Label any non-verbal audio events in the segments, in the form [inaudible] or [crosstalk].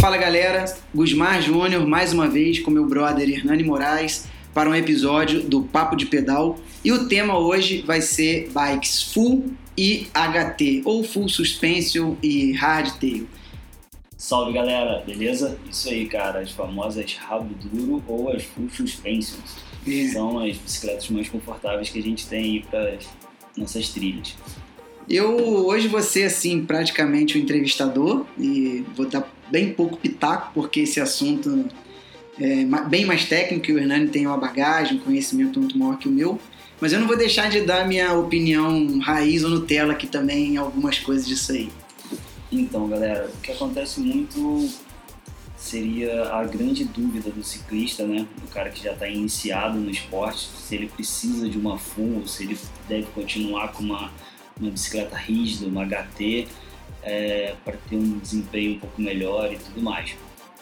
Fala galera, Gusmar Júnior mais uma vez com meu brother Hernani Moraes para um episódio do Papo de Pedal e o tema hoje vai ser bikes full e HT ou full suspension e hardtail. Salve galera, beleza? Isso aí, cara, as famosas rabo duro ou as full suspensions. É. São as bicicletas mais confortáveis que a gente tem aí para nossas trilhas. Eu hoje vou ser assim praticamente o entrevistador e vou dar bem pouco pitaco porque esse assunto é bem mais técnico e o Hernani tem uma bagagem, um conhecimento muito maior que o meu. Mas eu não vou deixar de dar minha opinião raiz ou Nutella aqui também em algumas coisas disso aí. Então, galera, o que acontece muito seria a grande dúvida do ciclista, né? Do cara que já está iniciado no esporte, se ele precisa de uma full, se ele deve continuar com uma, uma bicicleta rígida, uma HT, para ter um desempenho um pouco melhor e tudo mais.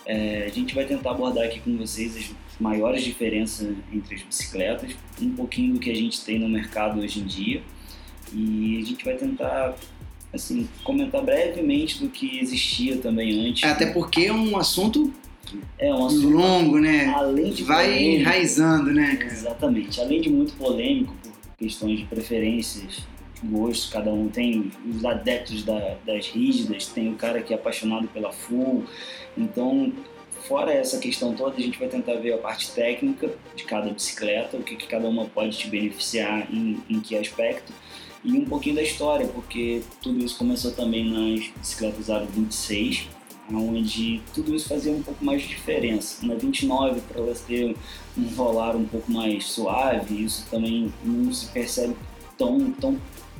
É, a gente vai tentar abordar aqui com vocês as maiores diferenças entre as bicicletas, um pouquinho do que a gente tem no mercado hoje em dia e a gente vai tentar assim comentar brevemente do que existia também antes. Até porque é um assunto é um assunto longo, né? além de Vai polêmico, enraizando, né, cara? Exatamente. Além de muito polêmico por questões de preferências, gostos, cada um tem os adeptos da- das rígidas, tem o cara que é apaixonado pela full. Então, fora essa questão toda, a gente vai tentar ver a parte técnica de cada bicicleta, o que, que cada uma pode te beneficiar em, em que aspecto. E um pouquinho da história, porque tudo isso começou também nas bicicletas Aro 26, onde tudo isso fazia um pouco mais de diferença. Na 29, para elas ter um rolar um pouco mais suave, isso também não se percebe tão, tão,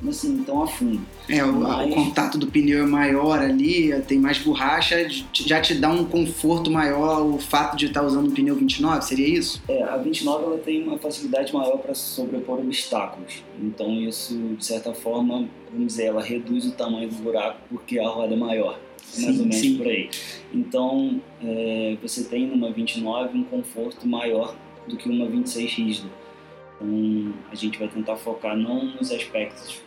assim, tão a fundo. É, o, Mas- o contato do pneu é maior ali, tem mais borracha, já te dá um conforto maior o fato de estar usando um pneu 29, seria isso? É, a 29 ela tem uma facilidade maior para sobrepor obstáculos. Então isso, de certa forma, vamos dizer, ela reduz o tamanho do buraco porque a roda é maior. É mais Sim, ou menos sim. por aí. Então é, você tem numa 29 um conforto maior do que uma 26 rígida. Então a gente vai tentar focar não nos aspectos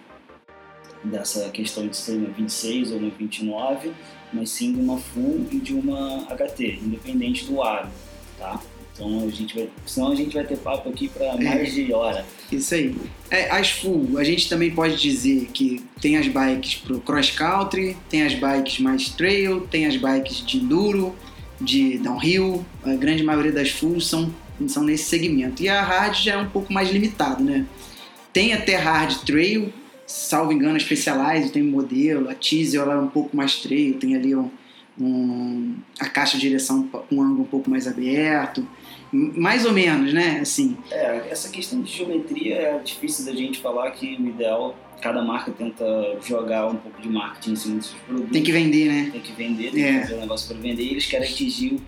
dessa questão de ser uma 26 ou uma 29, mas sim de uma full e de uma HT, independente do aro, tá? Então a gente vai, senão a gente vai ter papo aqui para mais de hora. Isso aí. É, as full, a gente também pode dizer que tem as bikes pro cross country, tem as bikes mais trail, tem as bikes de enduro, de downhill. A grande maioria das full são, são nesse segmento. E a hard já é um pouco mais limitado, né? Tem até hard trail, salvo engano, a Specialized tem um modelo, a Teasel ela é um pouco mais trail, tem ali um, um- a caixa de direção com um ângulo um pouco mais aberto. Mais ou menos, né? Assim, É, essa questão de geometria é difícil da gente falar que o ideal, cada marca tenta jogar um pouco de marketing em cima dos seus produtos. tem que vender, né? tem que vender, tem É. que fazer um negócio para vender e eles querem atingir o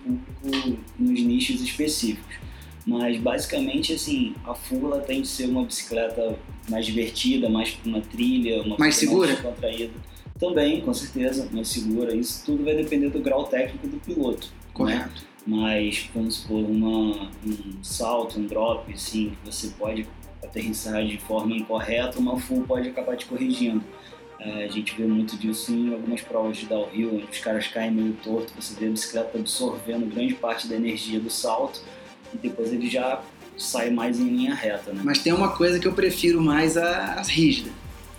público nos nichos específicos. Mas basicamente assim, a full ela tem de ser uma bicicleta mais divertida, mais uma trilha, uma Mais segura? mais descontraída. Também, com certeza, mais segura. Isso tudo vai depender do grau técnico do piloto. né? Correto. Mas vamos supor uma, um salto, um drop, assim, que você pode aterrissar de forma incorreta, uma full pode acabar te corrigindo. É, a gente vê muito disso em algumas provas de downhill, onde os caras caem meio torto, você vê a bicicleta absorvendo grande parte da energia do salto e depois ele já sai mais em linha reta, né? Mas tem uma coisa que eu prefiro mais a, as rígidas.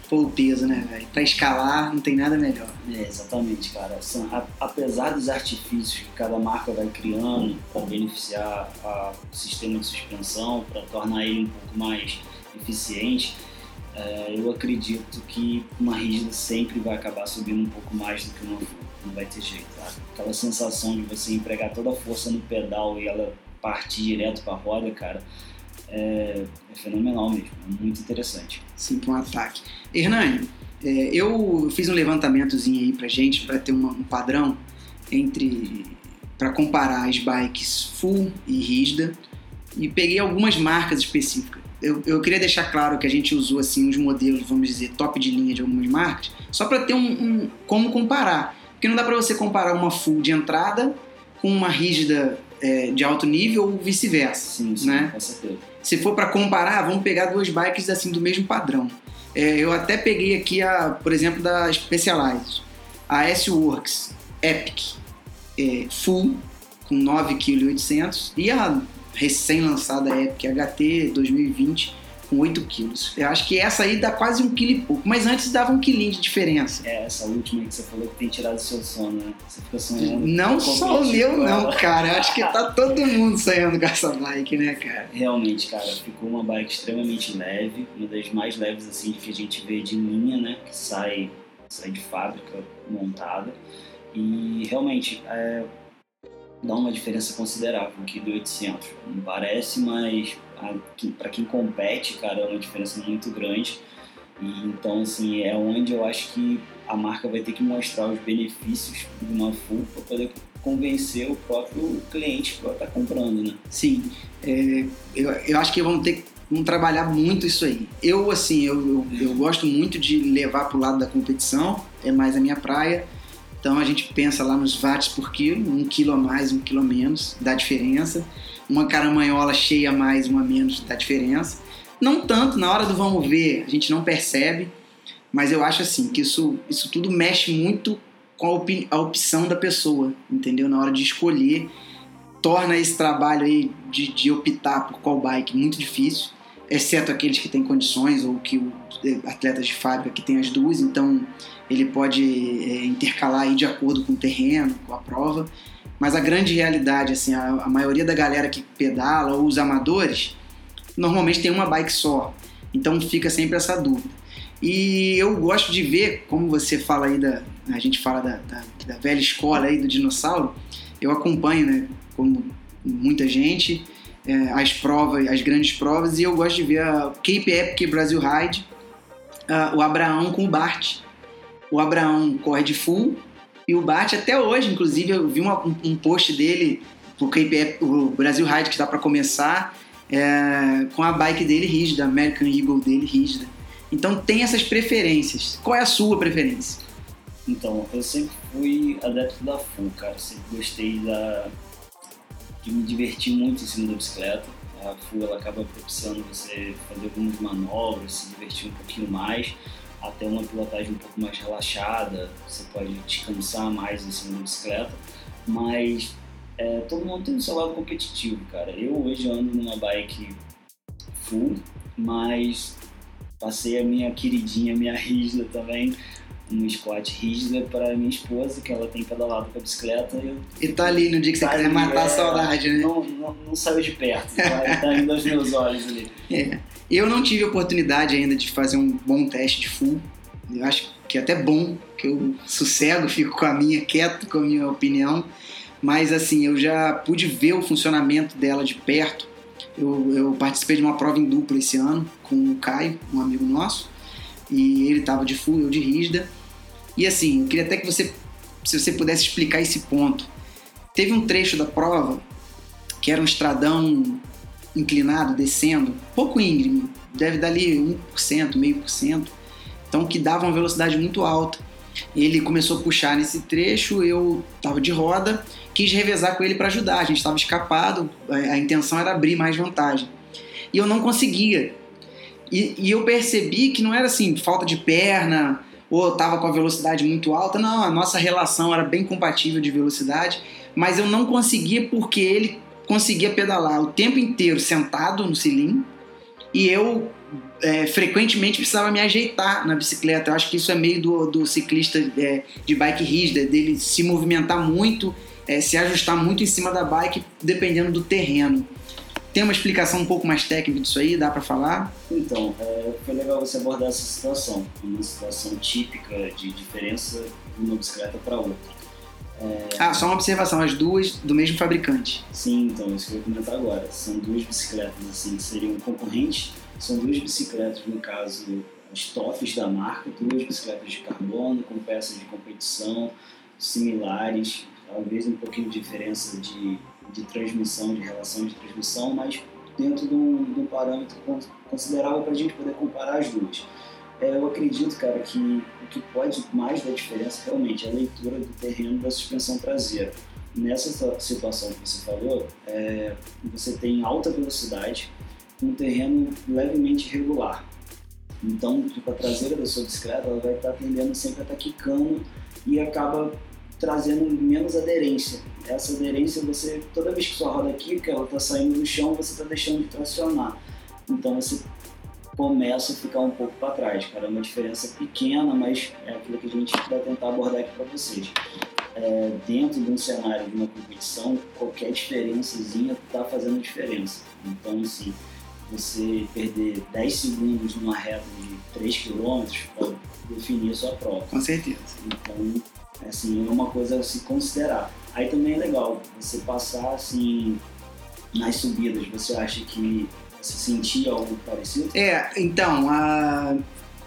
Pô, o peso, né, velho? Pra escalar não tem nada melhor. É, exatamente, cara. Apesar dos artifícios que cada marca vai criando para beneficiar a- o sistema de suspensão, para tornar ele um pouco mais eficiente, é, eu acredito que uma rígida sempre vai acabar subindo um pouco mais do que uma full. Não vai ter jeito, tá? Aquela sensação de você empregar toda a força no pedal e ela partir direto para a roda, cara, é, é fenomenal mesmo. É muito interessante. Sim, pra um ataque. Hernani, é, eu fiz um levantamentozinho aí pra gente, pra ter uma- um padrão entre. para comparar as bikes full e rígida e peguei algumas marcas específicas. Eu, eu queria deixar claro que a gente usou assim uns modelos, vamos dizer, top de linha de algumas marcas, só para ter um, um- como comparar. Porque não dá para você comparar uma full de entrada com uma rígida é, de alto nível ou vice-versa. Sim, sim, Né? com certeza. Se for para comparar, vamos pegar duas bikes assim do mesmo padrão. É, eu até peguei aqui a, por exemplo, da Specialized, a S-Works Epic é, Full com 9,8 kg e a recém-lançada Epic HT 2020 com 8 kg. Eu acho que essa aí dá quase um quilo e pouco, mas antes dava um quilinho de diferença. É, essa última aí que você falou que tem tirado o seu sono, né? Você fica sonhando. Não só o meu não, cara. Eu acho que tá todo mundo sonhando com essa bike, né, cara? Realmente, cara, ficou uma bike extremamente leve, uma das mais leves assim que a gente vê de linha, né? Que sai, sai de fábrica montada. E realmente é, dá uma diferença considerável aqui do 800. Não parece, mas para quem compete, cara, é uma diferença muito grande. E então, assim, é onde eu acho que a marca vai ter que mostrar os benefícios de uma full para poder convencer o próprio cliente para estar comprando, né? Sim, é, eu, eu acho que vamos ter que vamos trabalhar muito isso aí. Eu, assim, eu, eu, eu gosto muito de levar para o lado da competição, é mais a minha praia. Então a gente pensa lá nos watts por quilo, um quilo a mais, um quilo a menos, dá diferença. Uma caramanhola cheia mais, uma menos, dá diferença. Não tanto, na hora do vamos ver, a gente não percebe, mas eu acho assim que isso, isso tudo mexe muito com a, opi- a opção da pessoa, entendeu? Na hora de escolher, torna esse trabalho aí de, de optar por qual bike muito difícil, exceto aqueles que têm condições ou que o eh, atletas de fábrica que tem as duas, então ele pode é, intercalar aí de acordo com o terreno, com a prova. Mas a grande realidade, assim, a, a maioria da galera que pedala ou os amadores, normalmente tem uma bike só. Então fica sempre essa dúvida. E eu gosto de ver, como você fala aí da. A gente fala da, da, da velha escola aí do dinossauro, eu acompanho, né? Como muita gente, é, as provas, as grandes provas, e eu gosto de ver a Cape Epic Brasil Ride, o Abraão com o Bart. O Abraão corre de full e o Bart até hoje, inclusive, eu vi uma- um, um post dele pro Epic, o Brasil Ride que está para começar, é, com a bike dele rígida, a American Eagle dele rígida. Então tem essas preferências. Qual é a sua preferência? Então, eu sempre fui adepto da full, cara. Sempre gostei da... de me divertir muito em cima da bicicleta. A full ela acaba propiciando você fazer algumas manobras, se divertir um pouquinho mais, até uma pilotagem um pouco mais relaxada. Você pode descansar mais em cima da bicicleta, mas é, todo mundo tem o seu lado competitivo, cara. Eu hoje ando numa bike full, mas passei a minha queridinha, minha rígida também, um squat rígida para minha esposa, que ela tem pedalado com a bicicleta e eu E tá ali no dia que você Tá quiser ali, matar a é. saudade, né? não, não, não saiu de perto, tá, tá indo aos meus olhos ali. Eu não tive oportunidade ainda de fazer um bom teste de full. Eu acho que é até bom, que eu sossego, fico com a minha, quieto com a minha opinião. Mas assim, eu já pude ver o funcionamento dela de perto. Eu, eu participei de uma prova em dupla esse ano com o Caio, um amigo nosso. E ele tava de full, eu de rígida. E assim, eu queria até que você, se você pudesse explicar esse ponto. Teve um trecho da prova que era um estradão inclinado, descendo, pouco íngreme, deve dar ali 1%, meio por cento, então que dava uma velocidade muito alta. Ele começou a puxar nesse trecho, eu estava de roda, quis revezar com ele para ajudar, a gente estava escapado, a, intenção era abrir mais vantagem. E eu não conseguia. E, e eu percebi que não era assim, falta de perna, ou eu estava com a velocidade muito alta, não, a nossa relação era bem compatível de velocidade, mas eu não conseguia porque ele conseguia pedalar o tempo inteiro sentado no cilindro e eu é, frequentemente precisava me ajeitar na bicicleta. Eu acho que isso é meio do, do ciclista é, de bike rígida, dele se movimentar muito, é, se ajustar muito em cima da bike, dependendo do terreno. Tem uma explicação um pouco mais técnica disso aí? Dá para falar? Então, é, foi legal você abordar essa situação, uma situação típica de diferença de uma bicicleta para outra. Ah, só uma observação: as duas do mesmo fabricante. Sim, então, isso que eu ia comentar agora. São duas bicicletas, assim, que seriam concorrentes. São duas bicicletas, no caso, as tops da marca, duas bicicletas de carbono, com peças de competição similares, talvez um pouquinho de diferença de, de transmissão, de relação de transmissão, mas dentro de um, de um parâmetro con- considerável para a gente poder comparar as duas. É, eu acredito, cara, que o que pode mais dar diferença realmente é a leitura do terreno da suspensão traseira nessa situação que você falou, é, você tem alta velocidade, um terreno levemente irregular. Então, tipo, a traseira da sua bicicleta ela vai estar tendendo sempre a estar quicando e acaba trazendo menos aderência. Essa aderência, você toda vez que sua roda quica, ela está saindo do chão, você está deixando de tracionar. Então, você começa a ficar um pouco para trás, cara. É uma diferença pequena, mas é aquilo que a gente vai tentar abordar aqui para vocês. É, dentro de um cenário de uma competição, qualquer diferençazinha está fazendo diferença. Então, assim, você perder 10 segundos numa reta de 3 km pode definir a sua prova. Com certeza. Então, assim, é uma coisa a se considerar. Aí também é legal você passar assim nas subidas. Você acha que você sentia algo parecido? É, então, a...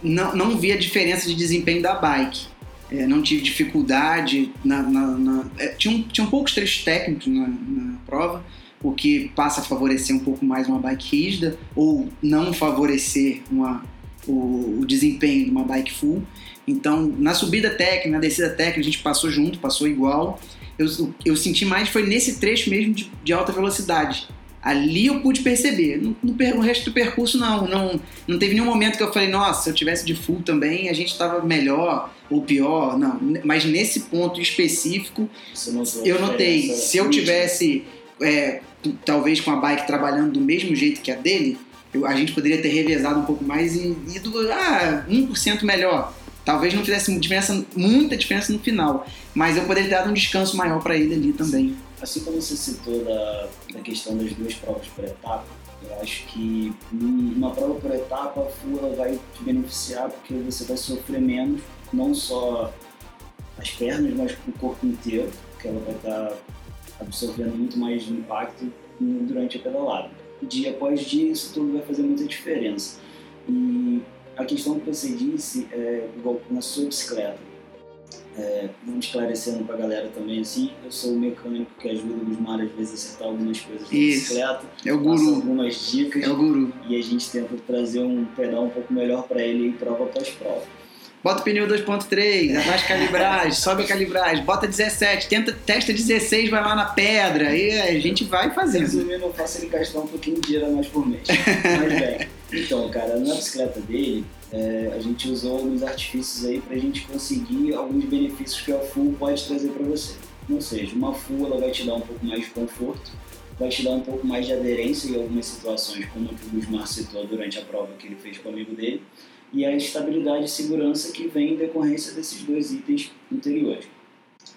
não, não vi a diferença de desempenho da bike. É, não tive dificuldade na. na, na... É, tinham, tinham poucos trechos técnicos na, na prova o que passa a favorecer um pouco mais uma bike rígida ou não favorecer uma, o, o, desempenho de uma bike full. Então, na subida técnica, na descida técnica, a gente passou junto, passou igual. Eu, eu senti mais foi nesse trecho mesmo de, de alta velocidade. Ali eu pude perceber. No, no, resto do percurso, não, não. Não teve nenhum momento que eu falei, nossa, se eu tivesse de full também, a gente estava melhor ou pior. Não. Mas nesse ponto específico, eu notei. Se eu tivesse é, talvez com a bike trabalhando do mesmo jeito que a dele, eu, a gente poderia ter revezado um pouco mais e ido ah, 1% melhor. Talvez não fizesse diferença, muita diferença no final, mas eu poderia ter dado um descanso maior para ele ali também. Assim como você citou da, da questão das duas provas por etapa, eu acho que uma prova por etapa a FUA vai te beneficiar porque você vai sofrer menos, não só as pernas, mas o corpo inteiro, porque ela vai estar tá absorvendo muito mais impacto durante a pedalada. Dia após dia, isso tudo vai fazer muita diferença. E a questão que você disse, é, igual na sua bicicleta, é, vamos esclarecendo para a galera também assim, eu sou o mecânico que ajuda o Gusmar às vezes a acertar algumas coisas na bicicleta, é o guru. algumas dicas, é o guru. e a gente tenta trazer um pedal um pouco melhor para ele em prova após prova bota o pneu 2.3, abaixa a calibragem, [laughs] sobe a calibragem, bota 17, tenta, testa 16, vai lá na pedra, aí a gente vai fazendo. Resumindo, eu faço ele gastar um pouquinho de dinheiro mais por mês. Mas bem, [laughs] então, cara, na bicicleta dele, é, a gente usou alguns artifícios aí pra gente conseguir alguns benefícios que a Full pode trazer para você. Ou seja, uma Full ela vai te dar um pouco mais de conforto, vai te dar um pouco mais de aderência em algumas situações, como o que o Gusmar citou durante a prova que ele fez com o amigo dele e a estabilidade e segurança que vem em decorrência desses dois itens anteriores.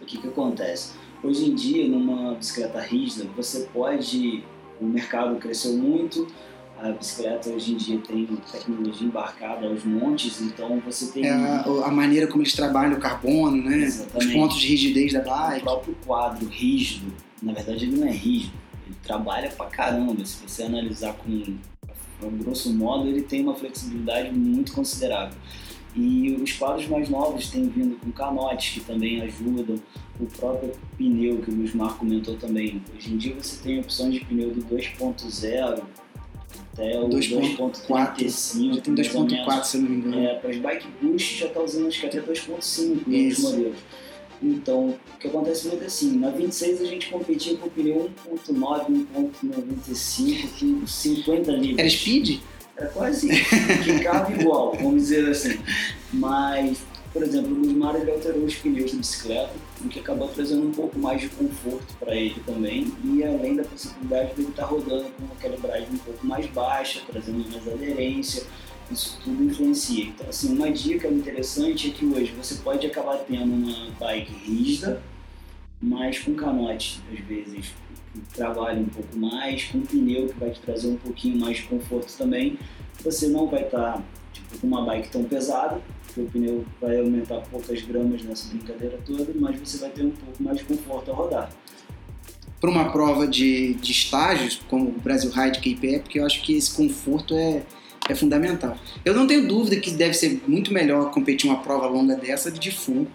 O que, que acontece? Hoje em dia, numa bicicleta rígida, você pode. O mercado cresceu muito, a bicicleta hoje em dia tem tecnologia embarcada aos montes, então você tem. É a, a, maneira como eles trabalham o carbono, né? Exatamente. Os pontos de rigidez da bike. O próprio quadro rígido, na verdade, ele não é rígido, ele trabalha pra caramba. Se você analisar com então, grosso modo, ele tem uma flexibilidade muito considerável. E os quadros mais novos têm vindo com canotes que também ajudam, o próprio pneu que o Luiz Marco comentou também. Hoje em dia você tem opções de pneu do 2.0 até o 2.45. Já tem 2.4 se não me engano. É, para as bike boost já está usando acho que até 2.5 nos modelos. Então, o que acontece muito é assim, na 26 a gente competia com pneu 1.9, 1.95, com 50 litros. Era speed? Era quase que carro igual, vamos dizer assim. Mas, por exemplo, o Gusmar ele alterou os pneus da bicicleta, o que acabou trazendo um pouco mais de conforto para ele também, e além da possibilidade de ele estar tá rodando com uma calibragem um pouco mais baixa, trazendo mais aderência, isso tudo influencia. Então, assim, uma dica interessante é que hoje você pode acabar tendo uma bike rígida, mas com canote, às vezes, que trabalha um pouco mais, com pneu que vai te trazer um pouquinho mais de conforto também. Você não vai estar tá, tipo, com uma bike tão pesada, o pneu vai aumentar poucas gramas nessa brincadeira toda, mas você vai ter um pouco mais de conforto ao rodar. Para uma prova de, de estágios, como o Brasil Ride KPE, porque eu acho que esse conforto é, é fundamental. Eu não tenho dúvida que deve ser muito melhor competir uma prova longa dessa de full.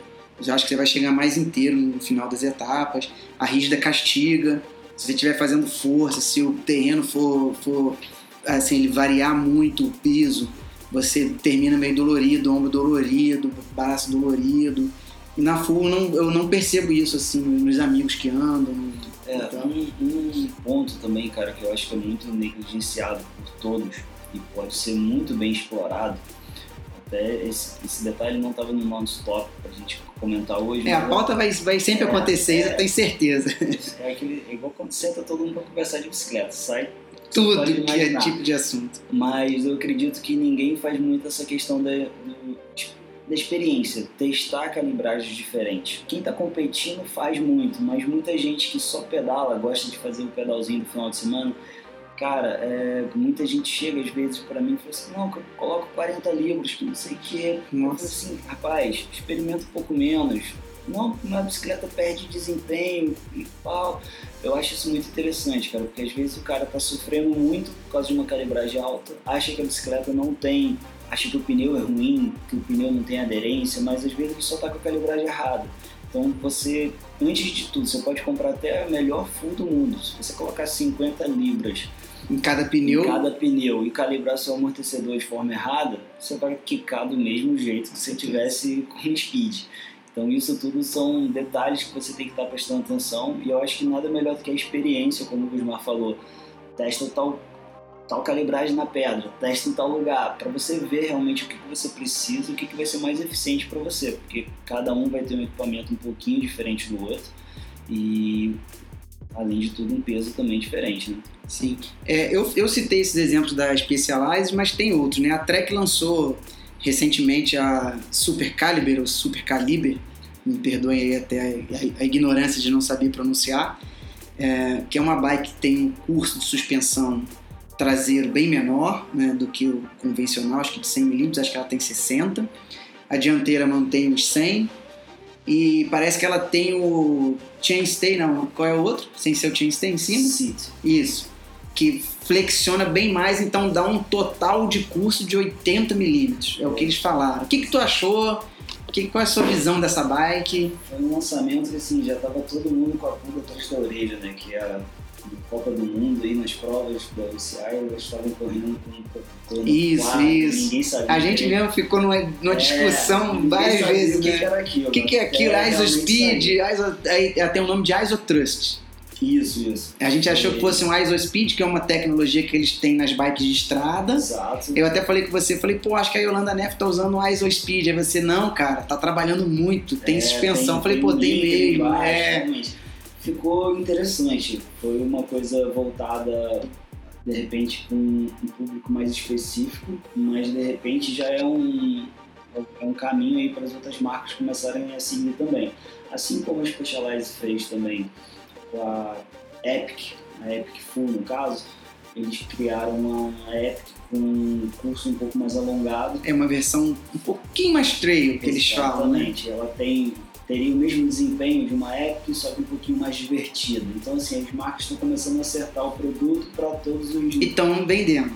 Eu acho que você vai chegar mais inteiro no final das etapas. A rígida castiga. Se você estiver fazendo força, se o terreno for, for assim, variar muito o piso, você termina meio dolorido, ombro dolorido, braço dolorido. E na full não, eu não percebo isso assim nos amigos que andam. É, Então- um, um ponto também, cara, que eu acho que é muito negligenciado por todos e pode ser muito bem explorado. Até esse, esse detalhe não estava no nosso top pra gente comentar hoje. É, a pauta vai, vai sempre É, acontecer, é. eu tenho certeza. É, aquele, é igual quando senta todo mundo pra conversar de bicicleta, sai Tudo que é tipo de assunto. mas eu acredito que ninguém faz muito essa questão da, do- da experiência, testar calibragens diferentes. Quem está competindo faz muito, mas muita gente que só pedala, gosta de fazer o pedalzinho do final de semana, cara, é, muita gente chega às vezes para mim e fala assim, não, que eu coloco 40 libras, que não sei o quê. Eu falo Nossa. assim, rapaz, experimenta um pouco menos. Não, uma bicicleta perde desempenho e tal. Eu acho isso muito interessante, cara, porque às vezes o cara tá sofrendo muito por causa de uma calibragem alta, acha que a bicicleta não tem, acha que o pneu é ruim, que o pneu não tem aderência, mas às vezes ele só tá com a calibragem errada. Então você, antes de tudo, você pode comprar até a melhor full do mundo. Se você colocar 50 libras Em cada pneu, em cada pneu e calibrar seu amortecedor de forma errada, você vai quicar do mesmo jeito que se tivesse com speed. Então isso tudo são detalhes que você tem que estar prestando atenção e eu acho que nada melhor do que a experiência, como o Gusmar falou. Testa tal, tal calibragem na pedra, testa em tal lugar, para você ver realmente o que, você precisa o que, que vai ser mais eficiente para você, porque cada um vai ter um equipamento um pouquinho diferente do outro e além de tudo um peso também diferente, né? Sim. É, eu, eu citei esses exemplos da Specialized, mas tem outros, né? A Trek lançou recentemente a Super Caliber, ou Super Caliber, me perdoem aí até a, a- a ignorância de não saber pronunciar, é, que é uma bike que tem um curso de suspensão traseiro bem menor né, do que o convencional, acho que de 100 mm, acho que ela tem 60. A dianteira mantém os 100 e parece que ela tem o chainstay, não, qual é o outro? Sem ser o chainstay em cima? Sit. Isso. Que flexiona bem mais, então dá um total de curso de 80 milímetros. É o que eles falaram. O que, que tu achou? Que, qual é a sua visão dessa bike? Foi um lançamento que assim, já tava todo mundo com a pulga atrás da orelha, né? Que a Copa do Mundo aí nas provas da UCI, eles estavam correndo com no Isso, quadro, isso. Ninguém sabia. A gente mesmo ficou numa, numa É, discussão várias vezes, o que, né? que era aquilo. O que, que é aquilo? É, ISO Speed. ISO, aí tem o nome de ISO Trust. Isso, isso. A gente achou que fosse um ISO Speed, que é uma tecnologia que eles têm nas bikes de estrada. Exato. Eu até falei com você, falei, pô, acho que a Yolanda Neff tá usando o ISO Speed. Aí você, não, cara, tá trabalhando muito, tem É, suspensão. falei, tem pô, tem mesmo. embaixo, é. realmente. Ficou interessante. Foi uma coisa voltada, de repente, com um público mais específico, mas de repente já é um, é um caminho aí para as outras marcas começarem a seguir também. Assim como a Specialized fez também a Epic, a Epic Full no caso, eles criaram uma Epic com um curso um pouco mais alongado É uma versão um pouquinho mais trail que eles falam, né? Exatamente. Ela tem, teria o mesmo desempenho de uma Epic, só que um pouquinho mais divertida. Então, assim, as marcas estão começando a acertar o produto para todos os... E estão vendendo.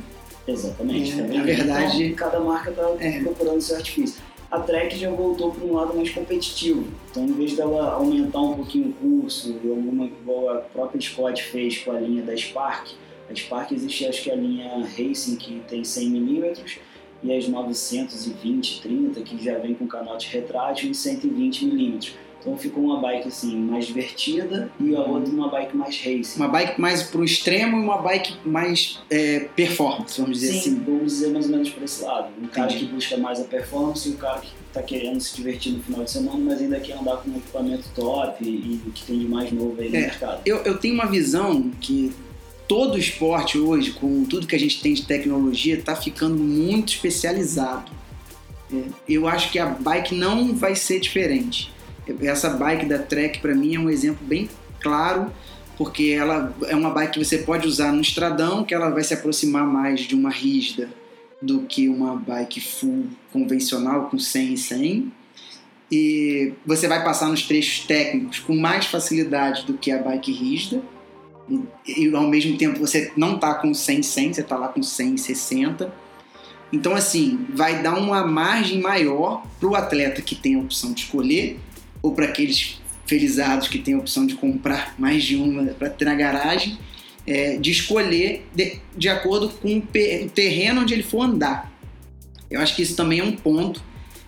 Exatamente. É, tá na verdade- Então, cada marca está É. procurando seu artifício. A Trek já voltou para um lado mais competitivo. Então, em vez dela aumentar um pouquinho o curso, alguma, igual a própria Scott fez com a linha da Spark, a Spark existe, acho que a linha Racing, que tem 100mm, e as 920, 30, que já vem com canote retrátil, em 120mm. Então, ficou uma bike assim, mais divertida e a outra uma bike mais racing. Uma bike mais pro extremo e uma bike mais é, performance, vamos dizer Sim, assim. vamos dizer mais ou menos por esse lado. Um cara Entendi. que busca mais a performance e o cara que está querendo se divertir no final de semana, mas ainda quer andar com um equipamento top e, e o que tem de mais novo aí no É. mercado. Eu, eu tenho uma visão que todo esporte hoje, com tudo que a gente tem de tecnologia, está ficando muito especializado. É, eu acho que a bike não vai ser diferente. Essa bike da Trek, para mim, é um exemplo bem claro, porque ela é uma bike que você pode usar no estradão, que ela vai se aproximar mais de uma rígida do que uma bike full convencional com 100 e 100. E você vai passar nos trechos técnicos com mais facilidade do que a bike rígida. E, e ao mesmo tempo você não tá com 100 100, você tá lá com 100 60. Então assim, vai dar uma margem maior para o atleta que tem a opção de escolher ou para aqueles felizados que têm a opção de comprar mais de uma para ter na garagem, é, de escolher de, de acordo com o, terreno onde ele for andar. Eu acho que isso também é um ponto.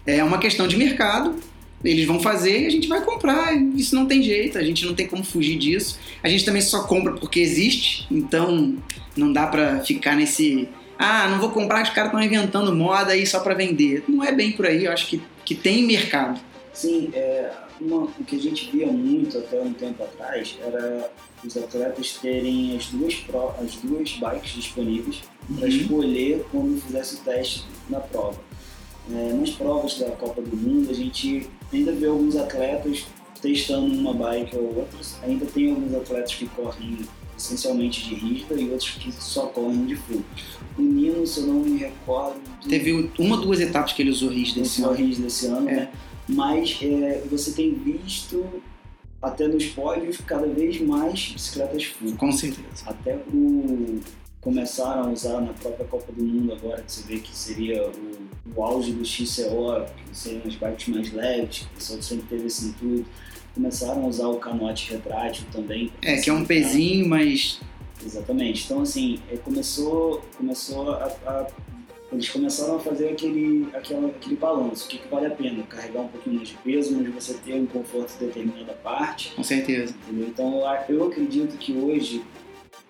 É uma questão de mercado. eles vão fazer e a gente vai comprar. Isso não tem jeito, a gente não tem como fugir disso. A gente também só compra porque existe, então não dá pra ficar nesse. Ah, não vou comprar, os caras estão inventando moda aí só para vender. Não é bem por aí, eu acho que, que tem mercado. Sim, é, uma, o que a gente via muito até um tempo atrás era os atletas terem as duas, pro, as duas bikes disponíveis para uhum. escolher quando fizesse o teste na prova. É, nas provas da Copa do Mundo, a gente ainda vê alguns atletas testando uma bike ou outra. Ainda tem alguns atletas que correm essencialmente de rígida e outros que só correm de full. O Nino, se eu não me recordo. Teve uma ou duas etapas que ele usou rígida esse ano. rígida esse ano, é. né? Mas é, você tem visto até nos pódios cada vez mais bicicletas full. Com certeza. Até o começaram a usar na própria Copa do Mundo agora, que você vê que seria o, o auge do XCO, que seriam as bikes mais leves, que o pessoal sempre teve esse intuito. Começaram a usar o canote retrátil também. É, que é um pezinho, mas... Exatamente. Então, assim, é, começou, começou a, a eles começaram a fazer aquele, aquele, aquele balanço. O que, que vale a pena? Carregar um pouquinho mais de peso, mas você ter um conforto em determinada parte. Com certeza. Entendeu? Então eu acredito que hoje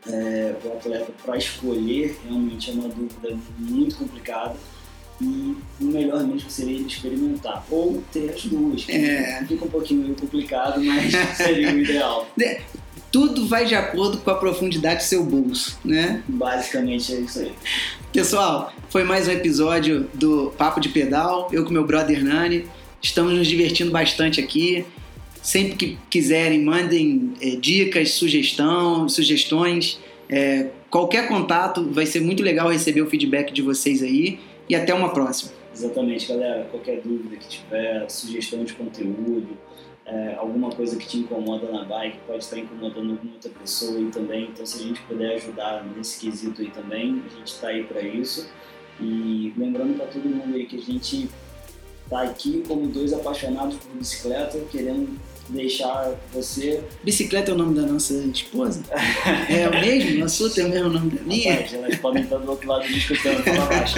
é, o atleta para escolher realmente é uma dúvida muito complicada e o melhor mesmo seria experimentar ou ter as duas. É. Fica um pouquinho complicado, mas [laughs] seria o ideal. Tudo vai de acordo com a profundidade do seu bolso, né? Basicamente é isso aí. Pessoal, foi mais um episódio do Papo de Pedal. Eu com meu brother Nani. Estamos nos divertindo bastante aqui. Sempre que quiserem, mandem é, dicas, sugestão, sugestões. É, qualquer contato, vai ser muito legal receber o feedback de vocês aí. E até uma próxima. Exatamente, galera. Qualquer dúvida que tiver, sugestão de conteúdo, é, alguma coisa que te incomoda na bike, pode estar incomodando alguma outra pessoa aí também. Então, se a gente puder ajudar nesse quesito aí também, a gente está aí para isso. E lembrando para todo mundo aí que a gente está aqui como dois apaixonados por bicicleta, querendo deixar você. Bicicleta é o nome da nossa esposa? é o mesmo? A sua tem o mesmo nome da minha? Rapaz, elas podem estar do outro lado discutindo, fala baixo.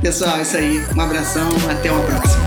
Pessoal, é isso aí. Um abração, até uma próxima.